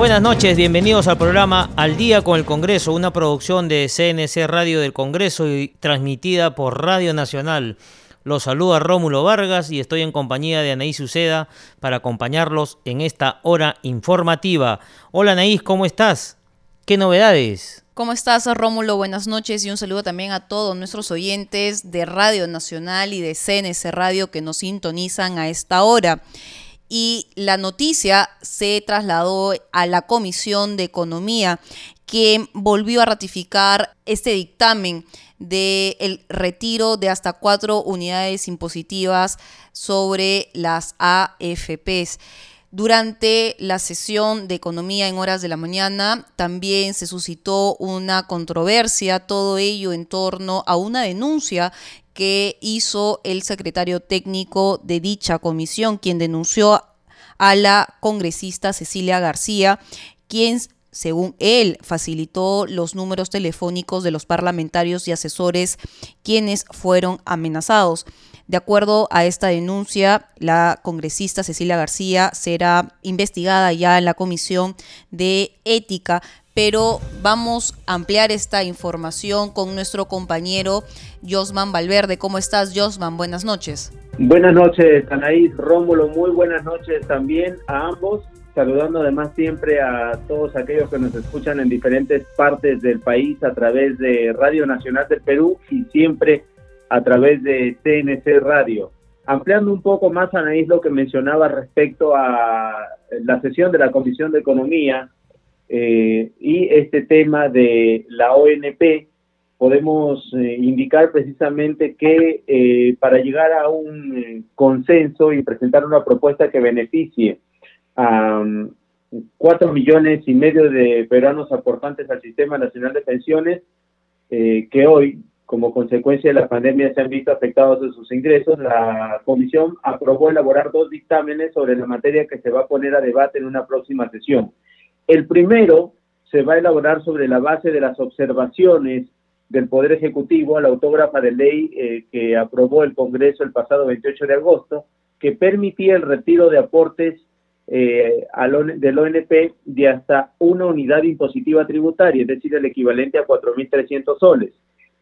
Buenas noches, bienvenidos al programa Al Día con el Congreso, una producción de CNC Radio del Congreso y transmitida por Radio Nacional. Los saluda Rómulo Vargas y estoy en compañía de Anaís Uceda para acompañarlos en esta hora informativa. Hola Anaís, ¿cómo estás? ¿Qué novedades? ¿Cómo estás, Rómulo? Buenas noches y un saludo también a todos nuestros oyentes de Radio Nacional y de CNC Radio que nos sintonizan a esta hora y la noticia se trasladó a la Comisión de Economía, que volvió a ratificar este dictamen del retiro de hasta cuatro unidades impositivas sobre las AFPs. Durante la sesión de economía en horas de la mañana también se suscitó una controversia, todo ello en torno a una denuncia que hizo el secretario técnico de dicha comisión, quien denunció a la congresista Cecilia García, quien según él, facilitó los números telefónicos de los parlamentarios y asesores quienes fueron amenazados. De acuerdo a esta denuncia, la congresista Cecilia García será investigada ya en la Comisión de Ética, pero vamos a ampliar esta información con nuestro compañero Josman Valverde. ¿Cómo estás, Josman? Buenas noches. Buenas noches, Anaís, Rómulo, muy buenas noches también a ambos, saludando además siempre a todos aquellos que nos escuchan en diferentes partes del país a través de Radio Nacional del Perú y siempre a través de CNC Radio. Ampliando un poco más, Anaís, lo que mencionaba respecto a la sesión de la Comisión de Economía eh, y este tema de la ONP, podemos eh, indicar precisamente que eh, para llegar a un consenso y presentar una propuesta que beneficie a um, cuatro millones y medio de peruanos aportantes al Sistema Nacional de Pensiones, que hoy como consecuencia de la pandemia se han visto afectados en sus ingresos, la comisión aprobó elaborar dos dictámenes sobre la materia que se va a poner a debate en una próxima sesión. El primero se va a elaborar sobre la base de las observaciones del Poder Ejecutivo la autógrafa de ley eh, que aprobó el Congreso el pasado 28 de agosto, que permitía el retiro de aportes eh, del ONP de hasta una unidad impositiva tributaria, es decir, el equivalente a 4.300 soles.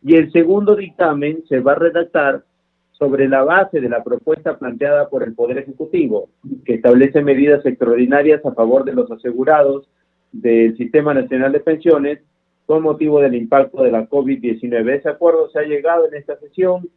Y el segundo dictamen se va a redactar sobre la base de la propuesta planteada por el Poder Ejecutivo, que establece medidas extraordinarias a favor de los asegurados del Sistema Nacional de Pensiones con motivo del impacto de la COVID-19. Ese acuerdo se ha llegado en esta sesión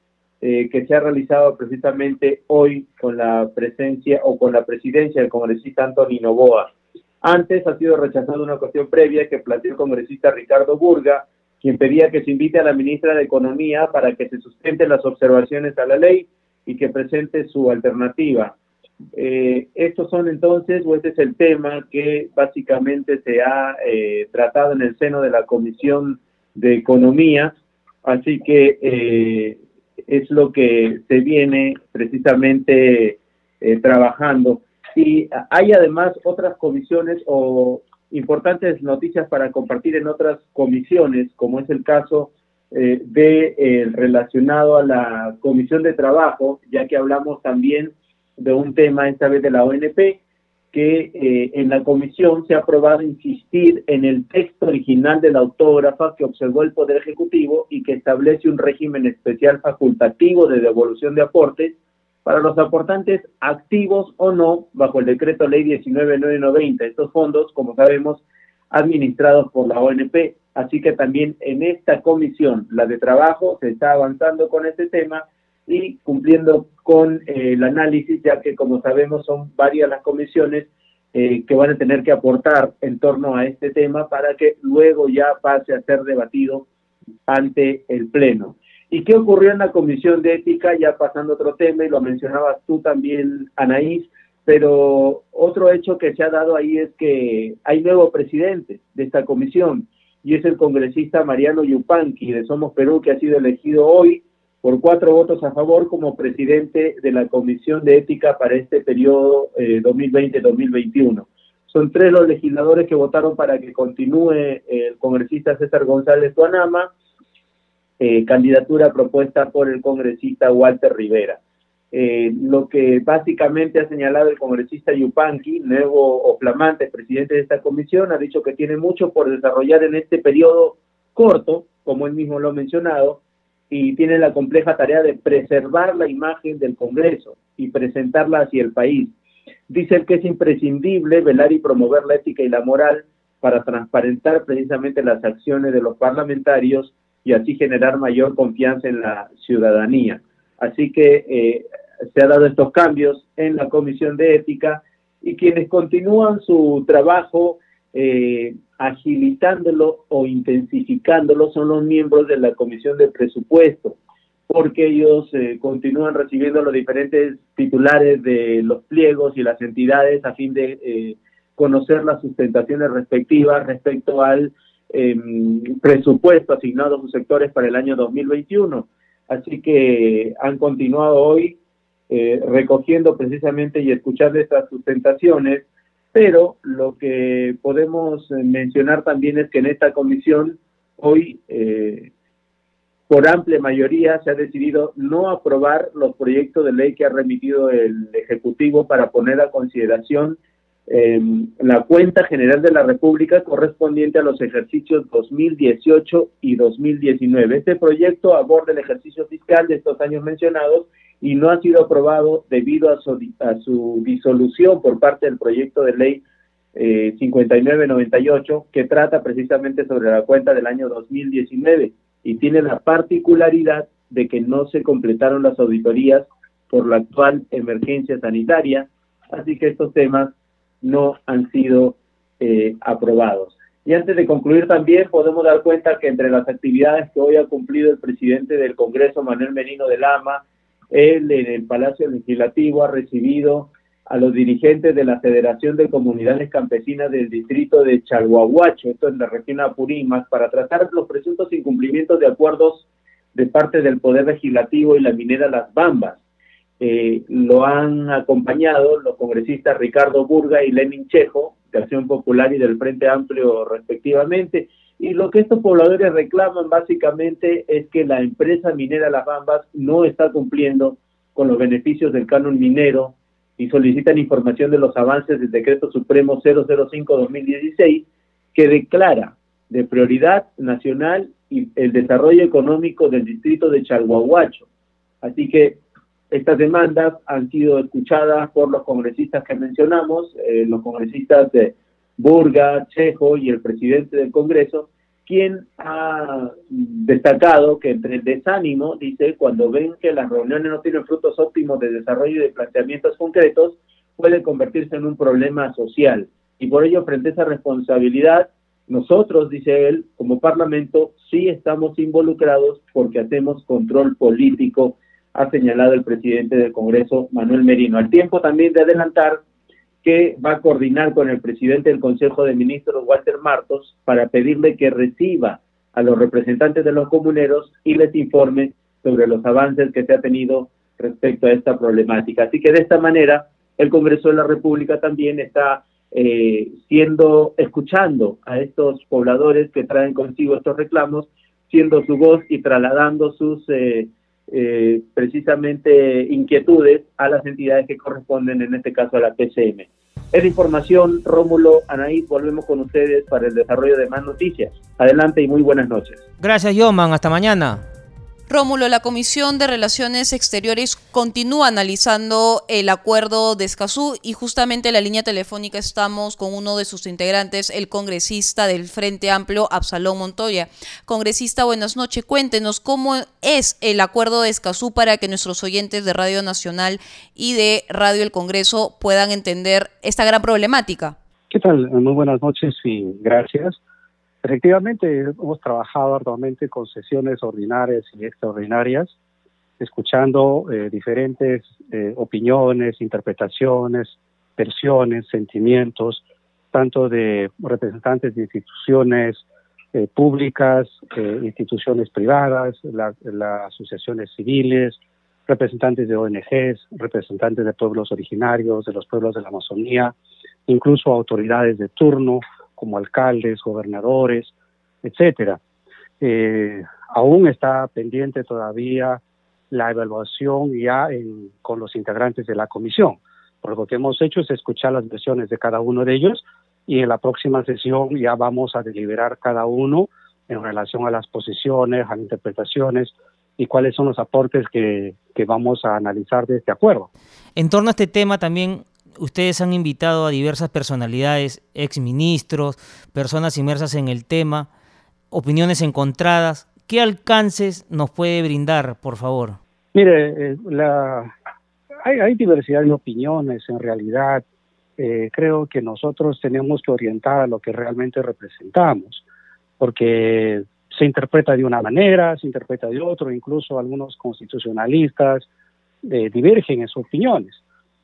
eh, que se ha realizado precisamente hoy con la presencia o con la presidencia del congresista Antonio Novoa. Antes ha sido rechazada una cuestión previa que planteó el congresista Ricardo Burga, quien pedía que se invite a la ministra de Economía para que se sustenten las observaciones a la ley y que presente su alternativa. Eh, estos son entonces, o este es el tema que básicamente se ha eh, tratado en el seno de la Comisión de Economía, así que eh, es lo que se viene precisamente trabajando. Y hay además otras comisiones o importantes noticias para compartir en otras comisiones, como es el caso eh, de eh, relacionado a la comisión de trabajo, ya que hablamos también de un tema esta vez de la ONP, que eh, en la comisión se ha aprobado insistir en el texto original de la autógrafa que observó el Poder Ejecutivo y que establece un régimen especial facultativo de devolución de aportes para los aportantes activos o no bajo el decreto ley 19990. Estos fondos, como sabemos, administrados por la ONP. Así que también en esta comisión, la de trabajo, se está avanzando con este tema y cumpliendo con eh, el análisis, ya que como sabemos son varias las comisiones eh, que van a tener que aportar en torno a este tema para que luego ya pase a ser debatido ante el Pleno. ¿Y qué ocurrió en la Comisión de Ética? Ya pasando otro tema, y lo mencionabas tú también, Anaís, pero otro hecho que se ha dado ahí es que hay nuevo presidente de esta comisión y es el congresista Mariano Yupanqui de Somos Perú, que ha sido elegido hoy por cuatro votos a favor como presidente de la Comisión de Ética para este periodo 2020-2021. Eh, Son tres los legisladores que votaron para que continúe el congresista César González Tuanama, eh, candidatura propuesta por el congresista Walter Rivera. Eh, lo que básicamente ha señalado el congresista Yupanqui, nuevo o flamante presidente de esta comisión, ha dicho que tiene mucho por desarrollar en este periodo corto, como él mismo lo ha mencionado, y tiene la compleja tarea de preservar la imagen del Congreso y presentarla hacia el país. Dice que es imprescindible velar y promover la ética y la moral para transparentar precisamente las acciones de los parlamentarios y así generar mayor confianza en la ciudadanía. Así que eh, se han dado estos cambios en la Comisión de Ética y quienes continúan su trabajo eh, agilitándolo o intensificándolo son los miembros de la Comisión de Presupuesto, porque ellos eh, continúan recibiendo los diferentes titulares de los pliegos y las entidades a fin de eh, conocer las sustentaciones respectivas respecto al em, presupuesto asignado a sus sectores para el año 2021. Así que han continuado hoy eh, recogiendo precisamente y escuchando estas sustentaciones pero lo que podemos eh, mencionar también es que en esta comisión hoy, eh, por amplia mayoría, se ha decidido no aprobar los proyectos de ley que ha remitido el Ejecutivo para poner a consideración em, la cuenta general de la República correspondiente a los ejercicios 2018 y 2019. Este proyecto aborda el ejercicio fiscal de estos años mencionados y no ha sido aprobado debido a su, disolución por parte del proyecto de ley eh, 5998 que trata precisamente sobre la cuenta del año 2019 y tiene la particularidad de que no se completaron las auditorías por la actual emergencia sanitaria, así que estos temas no han sido eh, aprobados. Y antes de concluir también podemos dar cuenta que entre las actividades que hoy ha cumplido el presidente del Congreso, Manuel Merino de Lama, él en el Palacio Legislativo ha recibido a los dirigentes de la Federación de Comunidades Campesinas del distrito de Chalhuahuacho, esto en la región Apurímac, para tratar los presuntos incumplimientos de acuerdos de parte del Poder Legislativo y la minera Las Bambas. Eh, lo han acompañado los congresistas Ricardo Burga y Lenin Chejo, de Acción Popular y del Frente Amplio respectivamente, y lo que estos pobladores reclaman básicamente es que la empresa minera Las Bambas no está cumpliendo con los beneficios del canon minero y solicitan información de los avances del decreto supremo 005-2016 que declara de prioridad nacional el desarrollo económico del distrito de Chalhuahuacho. Así que estas demandas han sido escuchadas por los congresistas que mencionamos, eh, los congresistas de Burga, Chejo y el presidente del Congreso, quien ha destacado que entre el desánimo, dice, cuando ven que las reuniones no tienen frutos óptimos de desarrollo y de planteamientos concretos, puede convertirse en un problema social. Y por ello, frente a esa responsabilidad, nosotros, dice él, como Parlamento, sí estamos involucrados porque hacemos control político, ha señalado el presidente del Congreso, Manuel Merino. Al tiempo también de adelantar que va a coordinar con el presidente del Consejo de Ministros, Walter Martos, para pedirle que reciba a los representantes de los comuneros y les informe sobre los avances que se ha tenido respecto a esta problemática. Así que de esta manera, el Congreso de la República también está eh, siendo, escuchando a estos pobladores que traen consigo estos reclamos, siendo su voz y trasladando sus eh, eh, precisamente inquietudes a las entidades que corresponden, en este caso a la PCM. Es información, Rómulo, Anaí, volvemos con ustedes para el desarrollo de más noticias. Adelante y muy buenas noches. Gracias, Yoman, hasta mañana. Rómulo, la Comisión de Relaciones Exteriores continúa analizando el acuerdo de Escazú y justamente en la línea telefónica estamos con uno de sus integrantes, el congresista del Frente Amplio, Absalón Montoya. Congresista, buenas noches. Cuéntenos cómo es el acuerdo de Escazú para que nuestros oyentes de Radio Nacional y de Radio El Congreso puedan entender esta gran problemática. ¿Qué tal? Muy buenas noches y gracias. Efectivamente, hemos trabajado arduamente con sesiones ordinarias y extraordinarias, escuchando eh, diferentes eh, opiniones, interpretaciones, versiones, sentimientos, tanto de representantes de instituciones eh, públicas, eh, instituciones privadas, las asociaciones civiles, representantes de ONGs, representantes de pueblos originarios, de los pueblos de la Amazonía, incluso autoridades de turno como alcaldes, gobernadores, etcétera. Eh, aún está pendiente todavía la evaluación ya con los integrantes de la comisión. Por lo que hemos hecho es escuchar las versiones de cada uno de ellos y en la próxima sesión ya vamos a deliberar cada uno en relación a las posiciones, a las interpretaciones y cuáles son los aportes que, que vamos a analizar de este acuerdo. En torno a este tema también ustedes han invitado a diversas personalidades, exministros, personas inmersas en el tema, opiniones encontradas. ¿Qué alcances nos puede brindar, por favor? Mire, eh, la, hay, diversidad de opiniones en realidad. Eh, creo que nosotros tenemos que orientar a lo que realmente representamos, porque se interpreta de una manera, se interpreta de otro, incluso algunos constitucionalistas eh, divergen en sus opiniones.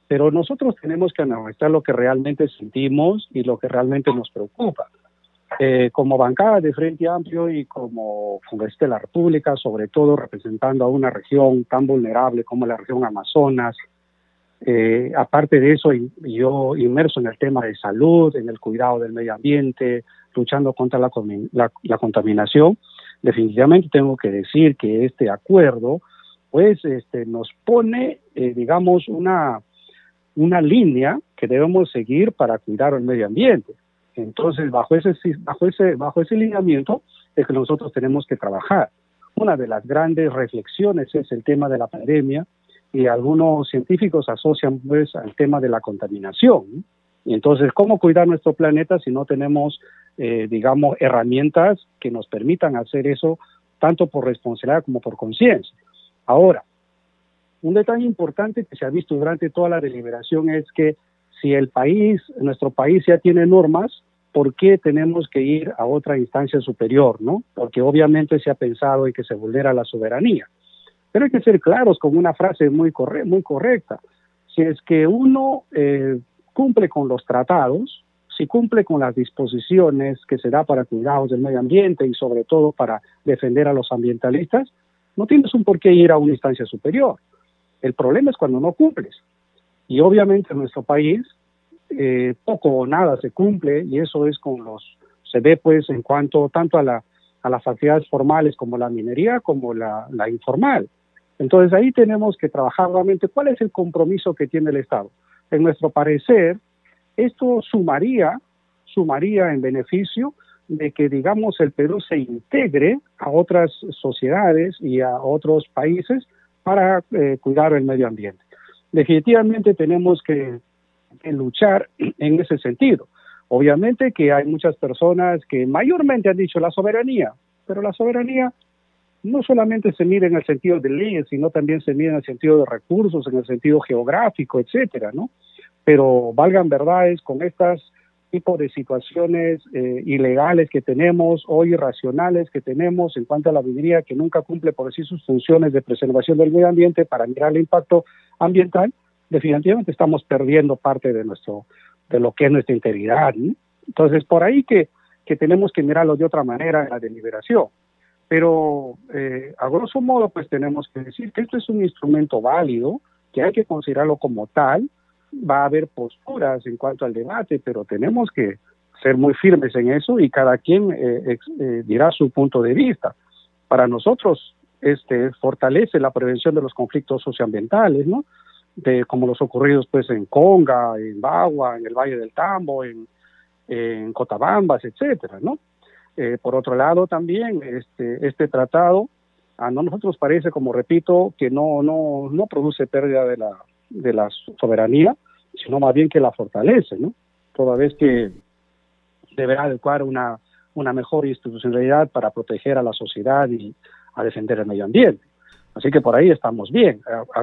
Pero nosotros tenemos que analizar lo que realmente sentimos y lo que realmente nos preocupa. Eh, como bancada de Frente Amplio y como Congreso de la República, sobre todo representando a una región tan vulnerable como la región Amazonas, eh, aparte de eso, yo inmerso en el tema de salud, en el cuidado del medio ambiente, luchando contra la, la, contaminación, definitivamente tengo que decir que este acuerdo, pues, este, nos pone, eh, digamos, una, una línea que debemos seguir para cuidar el medio ambiente. Entonces, bajo ese, bajo ese, bajo ese lineamiento es que nosotros tenemos que trabajar. Una de las grandes reflexiones es el tema de la pandemia y algunos científicos asocian pues al tema de la contaminación. Y entonces, ¿cómo cuidar nuestro planeta si no tenemos, eh, digamos, herramientas que nos permitan hacer eso tanto por responsabilidad como por conciencia? Ahora, un detalle importante que se ha visto durante toda la deliberación es que si el país, nuestro país ya tiene normas, ¿por qué tenemos que ir a otra instancia superior, no? Porque obviamente se ha pensado en que se vulnera la soberanía. Pero hay que ser claros con una frase muy, correcta. Si es que uno eh, cumple con los tratados, si cumple con las disposiciones que se da para cuidados del medio ambiente y sobre todo para defender a los ambientalistas, no tienes un por qué ir a una instancia superior. El problema es cuando no cumples. Y obviamente en nuestro país eh, poco o nada se cumple y eso es con los, se ve pues en cuanto tanto a, la, a las actividades formales como la minería como la, la informal. Entonces ahí tenemos que trabajar nuevamente cuál es el compromiso que tiene el Estado. En nuestro parecer, esto sumaría, sumaría en beneficio de que, digamos, el Perú se integre a otras sociedades y a otros países para eh, cuidar el medio ambiente. Definitivamente tenemos que, luchar en ese sentido. Obviamente que hay muchas personas que mayormente han dicho la soberanía, pero la soberanía no solamente se mide en el sentido de leyes, sino también se mide en el sentido de recursos, en el sentido geográfico, etcétera, ¿no? Pero valgan verdades con estas tipo de situaciones eh, ilegales que tenemos o irracionales que tenemos en cuanto a la minería que nunca cumple por sí sus funciones de preservación del medio ambiente para mirar el impacto ambiental, definitivamente estamos perdiendo parte de nuestro de lo que es nuestra integridad. Entonces, por ahí que, que tenemos que mirarlo de otra manera en la deliberación. Pero, eh, a grosso modo, pues tenemos que decir que esto es un instrumento válido, que hay que considerarlo como tal, va a haber posturas en cuanto al debate, pero tenemos que ser muy firmes en eso y cada quien eh, eh, dirá su punto de vista. Para nosotros, este fortalece la prevención de los conflictos socioambientales, ¿no? De como los ocurridos pues en Conga, en Bagua, en el Valle del Tambo, en, en Cotabambas, etcétera, ¿no? Eh, por otro lado, también este, este tratado a nosotros parece, como repito, que no, no, no produce pérdida de la, de la soberanía, sino más bien que la fortalece, ¿no? Toda vez que deberá adecuar una, una mejor institucionalidad para proteger a la sociedad y a defender el medio ambiente. Así que por ahí estamos bien.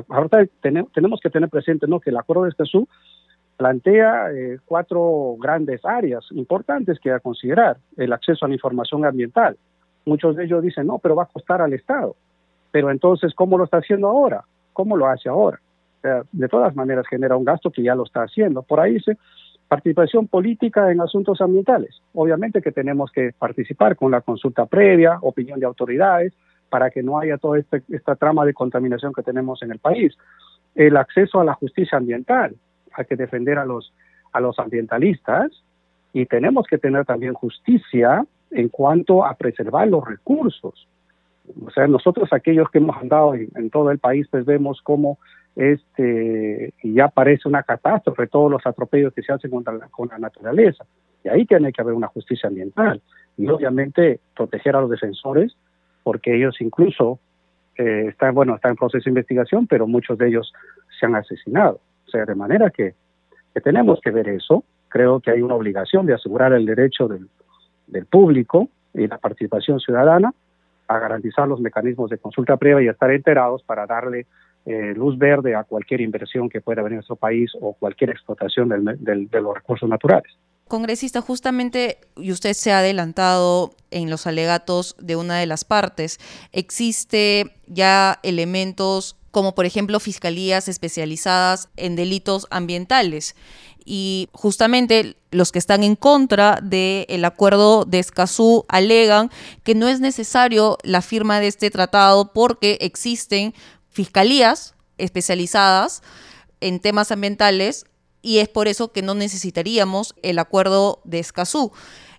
Ahorita tenemos que tener presente ¿no? que el Acuerdo de Escazú plantea eh, cuatro grandes áreas importantes que a considerar. El acceso a la información ambiental. Muchos de ellos dicen, no, pero va a costar al Estado. Pero entonces, ¿cómo lo está haciendo ahora? ¿Cómo lo hace ahora? Sea, de todas maneras genera un gasto que ya lo está haciendo. Por ahí dice participación política en asuntos ambientales. Obviamente que tenemos que participar con la consulta previa, opinión de autoridades, para que no haya toda este, esta trama de contaminación que tenemos en el país. El acceso a la justicia ambiental, hay que defender a los, a los ambientalistas y tenemos que tener también justicia en cuanto a preservar los recursos. O sea, nosotros aquellos que hemos andado en, todo el país, pues vemos cómo este ya parece una catástrofe todos los atropellos que se hacen contra la, con la naturaleza. Y ahí tiene que haber una justicia ambiental. Y obviamente proteger a los defensores, porque ellos incluso eh, están, bueno, están en proceso de investigación, pero muchos de ellos se han asesinado. O sea, de manera que, que tenemos que ver eso. Creo que hay una obligación de asegurar el derecho del, del público y la participación ciudadana a garantizar los mecanismos de consulta previa y estar enterados para darle eh, luz verde a cualquier inversión que pueda haber en nuestro país o cualquier explotación del, de los recursos naturales. Congresista, justamente, y usted se ha adelantado en los alegatos de una de las partes, existe ya elementos como por ejemplo fiscalías especializadas en delitos ambientales y justamente los que están en contra del acuerdo de Escazú alegan que no es necesario la firma de este tratado porque existen fiscalías especializadas en temas ambientales y es por eso que no necesitaríamos el acuerdo de Escazú.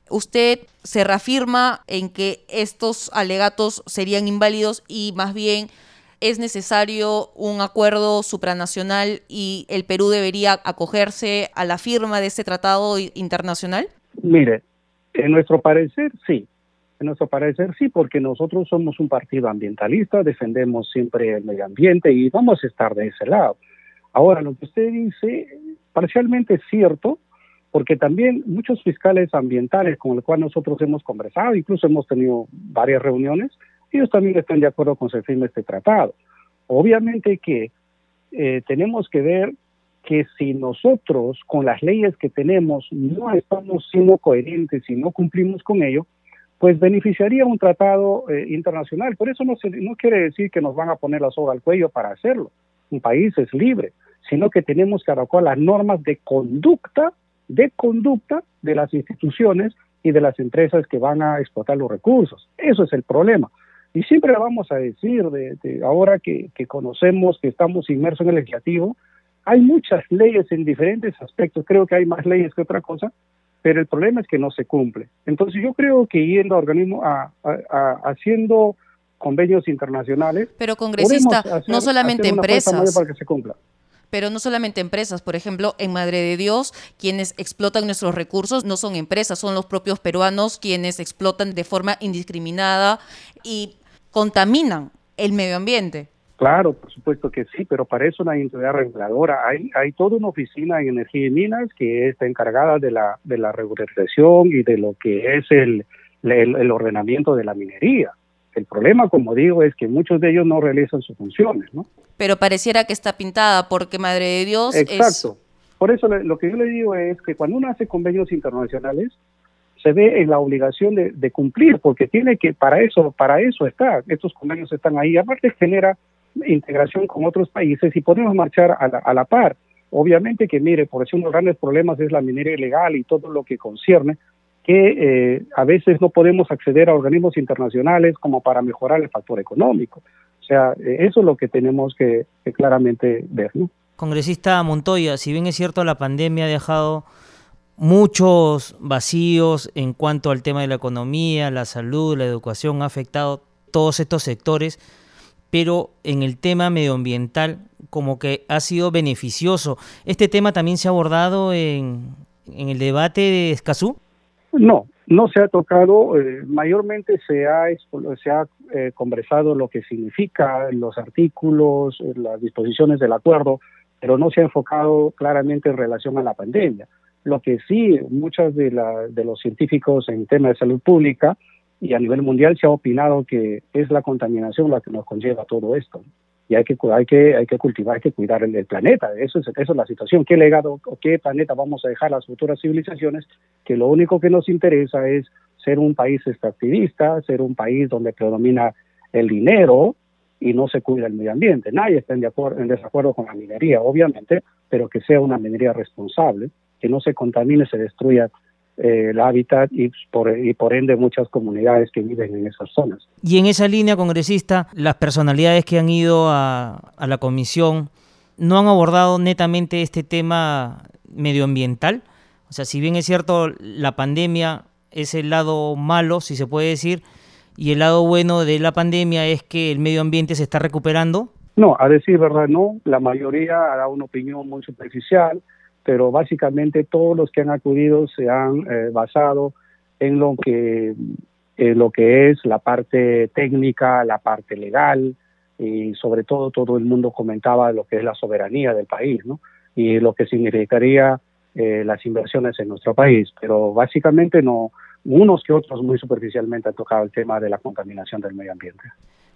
Usted se reafirma en que estos alegatos serían inválidos y más bien es necesario un acuerdo supranacional y el Perú debería acogerse a la firma de este tratado internacional? Mire, en nuestro parecer sí. En nuestro parecer sí, porque nosotros somos un partido ambientalista, defendemos siempre el medio ambiente y vamos a estar de ese lado. Ahora, lo que usted dice, parcialmente es cierto, porque también muchos fiscales ambientales con los cuales nosotros hemos conversado, incluso hemos tenido varias reuniones, ellos también están de acuerdo con se este tratado. Obviamente que eh, tenemos que ver que si nosotros con las leyes que tenemos no estamos siendo coherentes y no cumplimos con ello, pues beneficiaría un tratado eh, internacional. Por eso no, no quiere decir que nos van a poner la soga al cuello para hacerlo. Un país es libre, sino que tenemos que adecuar las normas de conducta, de conducta de las instituciones y de las empresas que van a explotar los recursos. Eso es el problema. Y siempre vamos a decir, de, ahora que, conocemos que estamos inmersos en el legislativo, hay muchas leyes en diferentes aspectos, creo que hay más leyes que otra cosa, pero el problema es que no se cumple. Entonces yo creo que yendo a organismos, a, haciendo convenios internacionales... Pero congresista, no solamente empresas. Para que se cumpla pero no solamente empresas. Por ejemplo, en Madre de Dios, quienes explotan nuestros recursos no son empresas, son los propios peruanos quienes explotan de forma indiscriminada y contaminan el medio ambiente. Claro, por supuesto que sí, pero para eso una entidad reguladora. Hay, hay toda una oficina en energía y minas que está encargada de la, de la regularización y de lo que es el, el, ordenamiento de la minería. El problema, como digo, es que muchos de ellos no realizan sus funciones, ¿no? Pero pareciera que está pintada porque Madre de Dios Exacto. Por eso lo que yo le digo es que cuando uno hace convenios internacionales, se ve en la obligación de, cumplir, porque tiene que, para eso, para eso está, estos convenios están ahí, aparte genera integración con otros países y podemos marchar a la, par. Obviamente que, mire, por eso uno de los grandes problemas es la minería ilegal y todo lo que concierne, que eh, a veces no podemos acceder a organismos internacionales como para mejorar el factor económico. O sea, eh, eso es lo que tenemos que, que claramente ver. ¿no? Congresista Montoya, si bien es cierto la pandemia ha dejado muchos vacíos en cuanto al tema de la economía, la salud, la educación, ha afectado todos estos sectores, pero en el tema medioambiental como que ha sido beneficioso. ¿Este tema también se ha abordado en, en el debate de Escazú? No, no se ha tocado, eh, mayormente se ha, se ha eh, conversado lo que significa los artículos, las disposiciones del acuerdo, pero no se ha enfocado claramente en relación a la pandemia. Lo que sí, muchos de, los científicos en tema de salud pública y a nivel mundial se ha opinado que es la contaminación la que nos conlleva todo esto. Y hay que, hay que, hay que cultivar, hay que cuidar el, planeta. Eso es, eso es la situación. ¿Qué legado o qué planeta vamos a dejar a las futuras civilizaciones? Que lo único que nos interesa es ser un país extractivista, ser un país donde predomina el dinero, y no se cuida el medio ambiente. Nadie está en, desacuerdo con la minería, obviamente, pero que sea una minería responsable, que no se contamine, se destruya el hábitat y por, y por ende muchas comunidades que viven en esas zonas. Y en esa línea, congresista, las personalidades que han ido a, a la comisión no han abordado netamente este tema medioambiental. O sea, si bien es cierto, la pandemia es el lado malo, si se puede decir, y el lado bueno de la pandemia es que el medio ambiente se está recuperando. No, a decir verdad, no. La mayoría ha dado una opinión muy superficial, pero básicamente todos los que han acudido se han eh, basado en lo que lo que es la parte técnica, la parte legal y sobre todo todo el mundo comentaba lo que es la soberanía del país, ¿no? Y lo que significaría eh, las inversiones en nuestro país, pero básicamente no unos que otros muy superficialmente han tocado el tema de la contaminación del medio ambiente.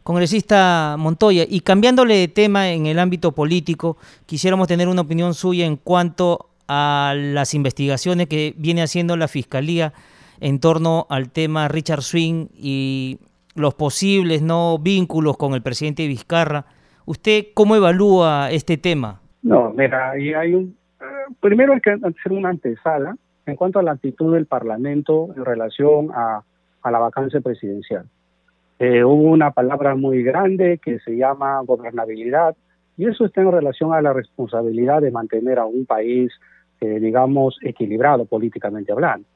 Congresista Montoya, y cambiándole de tema en el ámbito político, quisiéramos tener una opinión suya en cuanto a las investigaciones que viene haciendo la Fiscalía en torno al tema Richard Swing y los posibles no vínculos con el presidente Vizcarra. ¿Usted cómo evalúa este tema? No, mira, hay un... Eh, primero hay que hacer una antesala en cuanto a la actitud del Parlamento en relación a la vacancia presidencial. Eh, hubo una palabra muy grande que se llama gobernabilidad y eso está en relación a la responsabilidad de mantener a un país eh, digamos, equilibrado políticamente hablando.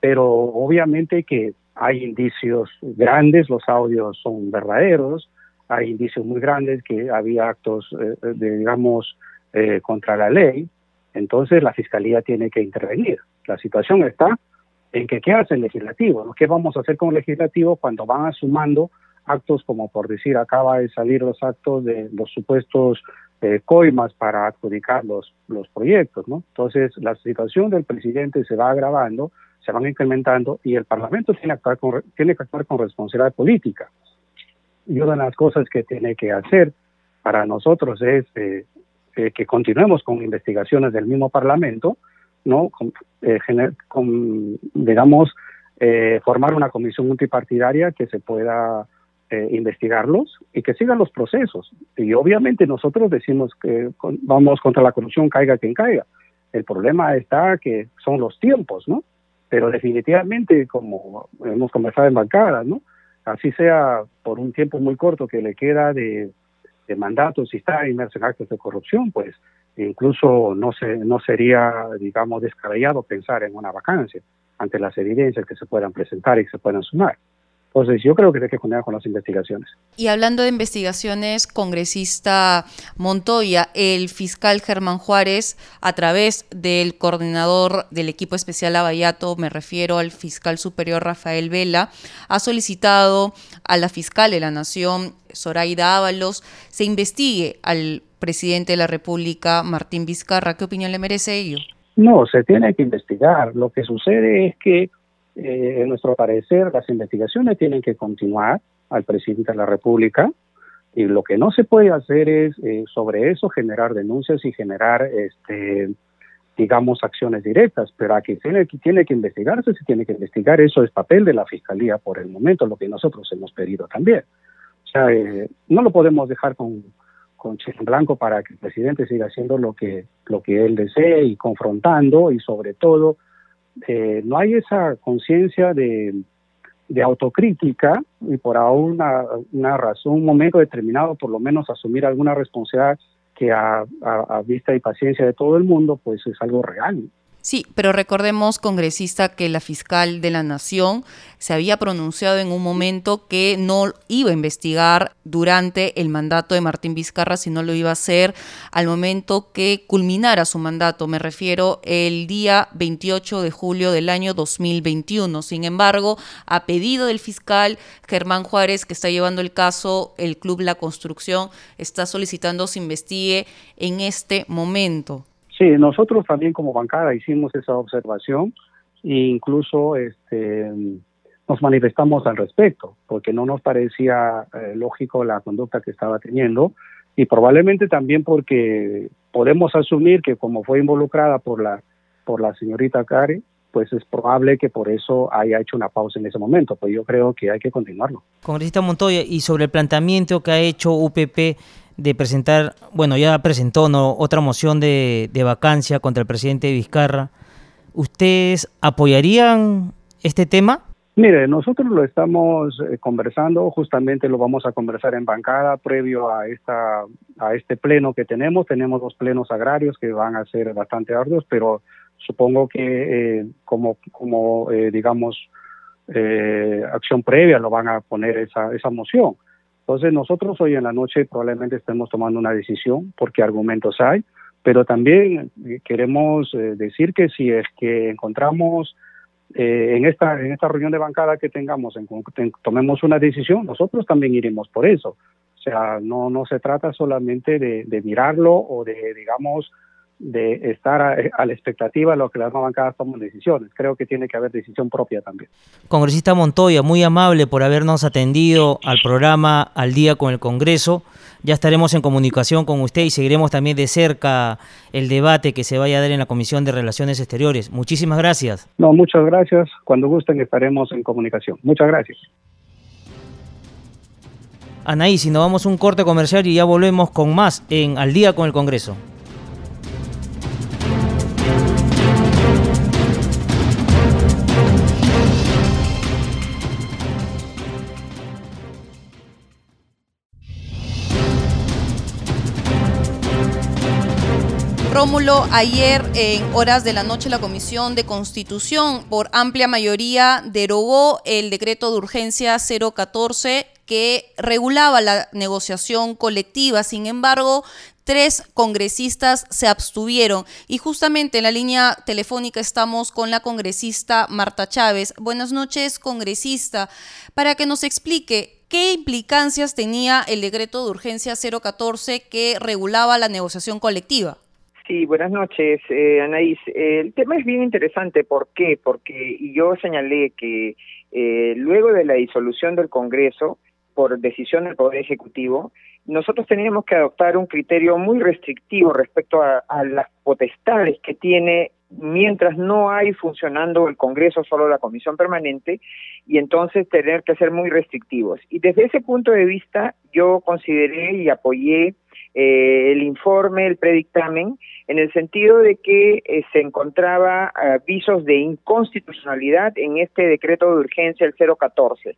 Pero obviamente que hay indicios grandes, los audios son verdaderos, hay indicios muy grandes que había actos, eh, de, digamos, eh, contra la ley, entonces la Fiscalía tiene que intervenir. La situación está en que qué hace el legislativo, ¿Qué vamos a hacer con el legislativo cuando van sumando actos como por decir acaba de salir los actos de los supuestos eh, coimas para adjudicar los, los proyectos, ¿no? Entonces, la situación del presidente se va agravando, se van incrementando y el Parlamento tiene, que actuar con, tiene que actuar con responsabilidad política. Y una de las cosas que tiene que hacer para nosotros es eh, eh, que continuemos con investigaciones del mismo Parlamento, ¿no? Con, con digamos, formar una comisión multipartidaria que se pueda eh, investigarlos y que sigan los procesos. Y obviamente nosotros decimos que vamos contra la corrupción, caiga quien caiga. El problema está que son los tiempos, ¿no? Pero definitivamente, como hemos conversado en bancada, ¿no? Así sea por un tiempo muy corto que le queda de, de mandato si está inmerso en actos de corrupción, pues incluso no, se, no sería, digamos, descabellado pensar en una vacancia ante las evidencias que se puedan presentar y que se puedan sumar. Entonces, yo creo que hay que continuar con las investigaciones. Y hablando de investigaciones, congresista Montoya, el fiscal Germán Juárez, a través del coordinador del equipo especial Abayato, me refiero al fiscal superior Rafael Vela, ha solicitado a la fiscal de la Nación, Zoraida Ábalos, se investigue al presidente de la República, Martín Vizcarra. ¿Qué opinión le merece ello? No, se tiene que investigar. Lo que sucede es que eh, en nuestro parecer, las investigaciones tienen que continuar al presidente de la República y lo que no se puede hacer es eh, sobre eso generar denuncias y generar, este, digamos, acciones directas, pero aquí tiene, tiene que investigarse, se tiene que investigar, eso es papel de la Fiscalía por el momento, lo que nosotros hemos pedido también. O sea, eh, no lo podemos dejar con, con en blanco para que el presidente siga haciendo lo que, lo que él desee y confrontando y sobre todo eh, no hay esa conciencia de, autocrítica y por una, una razón, un momento determinado, por lo menos asumir alguna responsabilidad que a, a, vista y paciencia de todo el mundo, pues es algo real. Sí, pero recordemos, congresista, que la fiscal de la Nación se había pronunciado en un momento que no iba a investigar durante el mandato de Martín Vizcarra, sino lo iba a hacer al momento que culminara su mandato. Me refiero el día 28 de julio del año 2021. Sin embargo, a pedido del fiscal Germán Juárez, que está llevando el caso, el Club La Construcción está solicitando se investigue en este momento. Sí, nosotros también como bancada hicimos esa observación e incluso este, nos manifestamos al respecto, porque no nos parecía eh, lógico la conducta que estaba teniendo y probablemente también porque podemos asumir que como fue involucrada por la por la señorita Cari, pues es probable que por eso haya hecho una pausa en ese momento, pues yo creo que hay que continuarlo. Congresista Montoya, y sobre el planteamiento que ha hecho UPP de presentar, bueno, ya presentó ¿no? otra moción de, de vacancia contra el presidente Vizcarra, ¿ustedes apoyarían este tema? Mire, nosotros lo estamos eh, conversando, justamente lo vamos a conversar en bancada previo a esta a este pleno que tenemos. Tenemos dos plenos agrarios que van a ser bastante arduos, pero supongo que eh, como como eh, digamos acción previa lo van a poner esa esa moción. Entonces nosotros hoy en la noche probablemente estemos tomando una decisión porque argumentos hay, pero también queremos decir que si es que encontramos eh, en esta en esta reunión de bancada que tengamos, en, tomemos una decisión, nosotros también iremos por eso. O sea, no no se trata solamente de mirarlo o de, digamos, de estar a, la expectativa de lo que las bancadas toman decisiones. Creo que tiene que haber decisión propia también. Congresista Montoya, muy amable por habernos atendido al programa Al Día con el Congreso. Ya estaremos en comunicación con usted y seguiremos también de cerca el debate que se vaya a dar en la Comisión de Relaciones Exteriores. Muchísimas gracias. No, muchas gracias. Cuando gusten estaremos en comunicación. Muchas gracias. Anaí, si nos vamos a un corte comercial y ya volvemos con más en Al Día con el Congreso. Rómulo, ayer en horas de la noche la Comisión de Constitución por amplia mayoría derogó el decreto de urgencia 014 que regulaba la negociación colectiva. Sin embargo, tres congresistas se abstuvieron. Y justamente en la línea telefónica estamos con la congresista Marta Chávez. Buenas noches, congresista, para que nos explique qué implicancias tenía el decreto de urgencia 014 que regulaba la negociación colectiva. Sí, buenas noches, eh, Anaís. el tema es bien interesante. ¿Por qué? Porque yo señalé que eh, luego de la disolución del Congreso, por decisión del Poder Ejecutivo, nosotros teníamos que adoptar un criterio muy restrictivo respecto a, a las potestades que tiene mientras no hay funcionando el Congreso, solo la Comisión Permanente, y entonces tener que ser muy restrictivos. Y desde ese punto de vista, yo consideré y apoyé eh, el informe, el predictamen, en el sentido de que eh, se encontraba avisos de inconstitucionalidad en este decreto de urgencia, el 014.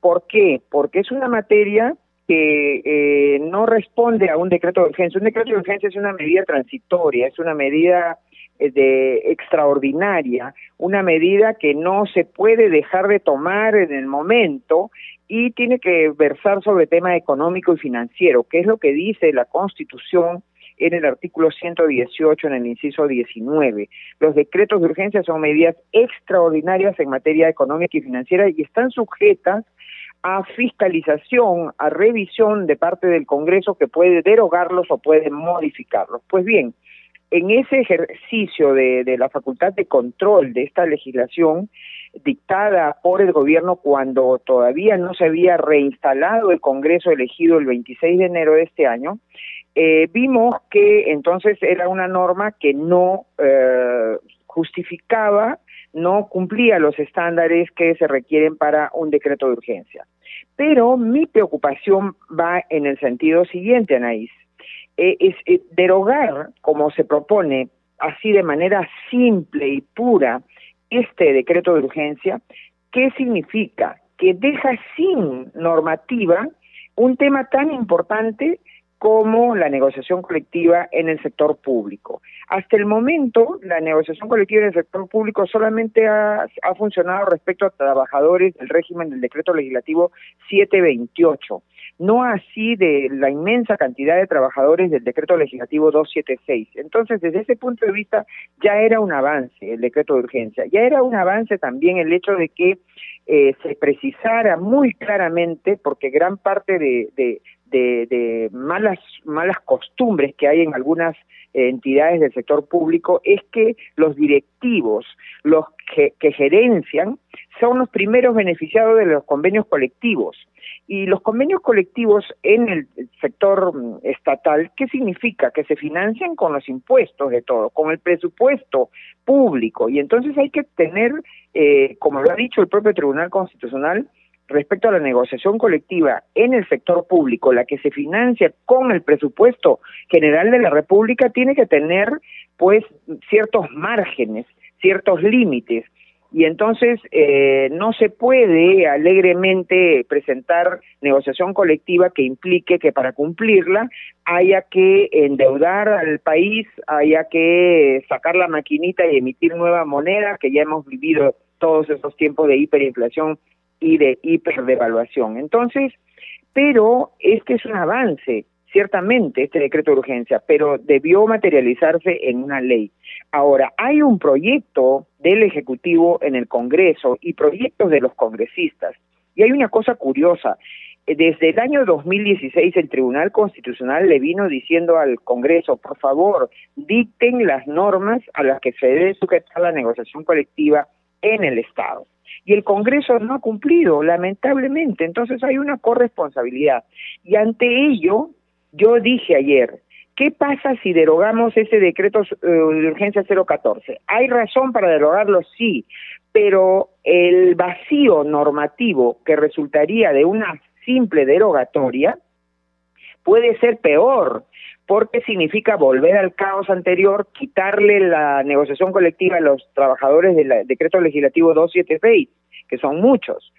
¿Por qué? Porque es una materia que eh, no responde a un decreto de urgencia. Un decreto de urgencia es una medida transitoria, es una medida de extraordinaria, una medida que no se puede dejar de tomar en el momento y tiene que versar sobre tema económico y financiero, que es lo que dice la Constitución en el artículo 118, en el inciso 19. Los decretos de urgencia son medidas extraordinarias en materia económica y financiera y están sujetas a fiscalización, a revisión de parte del Congreso que puede derogarlos o puede modificarlos. Pues bien, en ese ejercicio de, la facultad de control de esta legislación, dictada por el gobierno cuando todavía no se había reinstalado el Congreso elegido el 26 de enero de este año, eh, vimos que entonces era una norma que no eh, justificaba, no cumplía los estándares que se requieren para un decreto de urgencia. Pero mi preocupación va en el sentido siguiente, Anaís, eh, es derogar, como se propone, así de manera simple y pura, este decreto de urgencia, ¿qué significa? Que deja sin normativa un tema tan importante como la negociación colectiva en el sector público. Hasta el momento, la negociación colectiva en el sector público solamente ha funcionado respecto a trabajadores del régimen del decreto legislativo 728 no así de la inmensa cantidad de trabajadores del decreto legislativo 276. Entonces, desde ese punto de vista, ya era un avance el decreto de urgencia, ya era un avance también el hecho de que eh, se precisara muy claramente, porque gran parte de, de, de, malas, malas costumbres que hay en algunas entidades del sector público es que los directivos, los que gerencian, son los primeros beneficiados de los convenios colectivos. Y los convenios colectivos en el sector mm, estatal, ¿qué significa? Que se financian con los impuestos de todo, con el presupuesto público. Y entonces hay que tener, eh, como lo ha dicho el propio Tribunal Constitucional, respecto a la negociación colectiva en el sector público, la que se financia con el presupuesto general de la República, tiene que tener pues ciertos márgenes, ciertos límites. Y entonces eh, no se puede alegremente presentar negociación colectiva que implique que para cumplirla haya que endeudar al país, haya que sacar la maquinita y emitir nueva moneda, que ya hemos vivido todos esos tiempos de hiperinflación y de hiperdevaluación. Entonces, pero este es un avance, ciertamente, este decreto de urgencia, pero debió materializarse en una ley. Ahora, hay un proyecto del Ejecutivo en el Congreso y proyectos de los congresistas. Y hay una cosa curiosa. Desde el año 2016 el Tribunal Constitucional le vino diciendo al Congreso, por favor, dicten las normas a las que se debe sujetar la negociación colectiva en el Estado y el Congreso no ha cumplido, lamentablemente. Entonces hay una corresponsabilidad. Y ante ello, yo dije ayer, ¿qué pasa si derogamos ese decreto eh, de urgencia 014? ¿Hay razón para derogarlo? Sí, pero el vacío normativo que resultaría de una simple derogatoria puede ser peor, porque significa volver al caos anterior, quitarle la negociación colectiva a los trabajadores del decreto legislativo 276, que son muchos,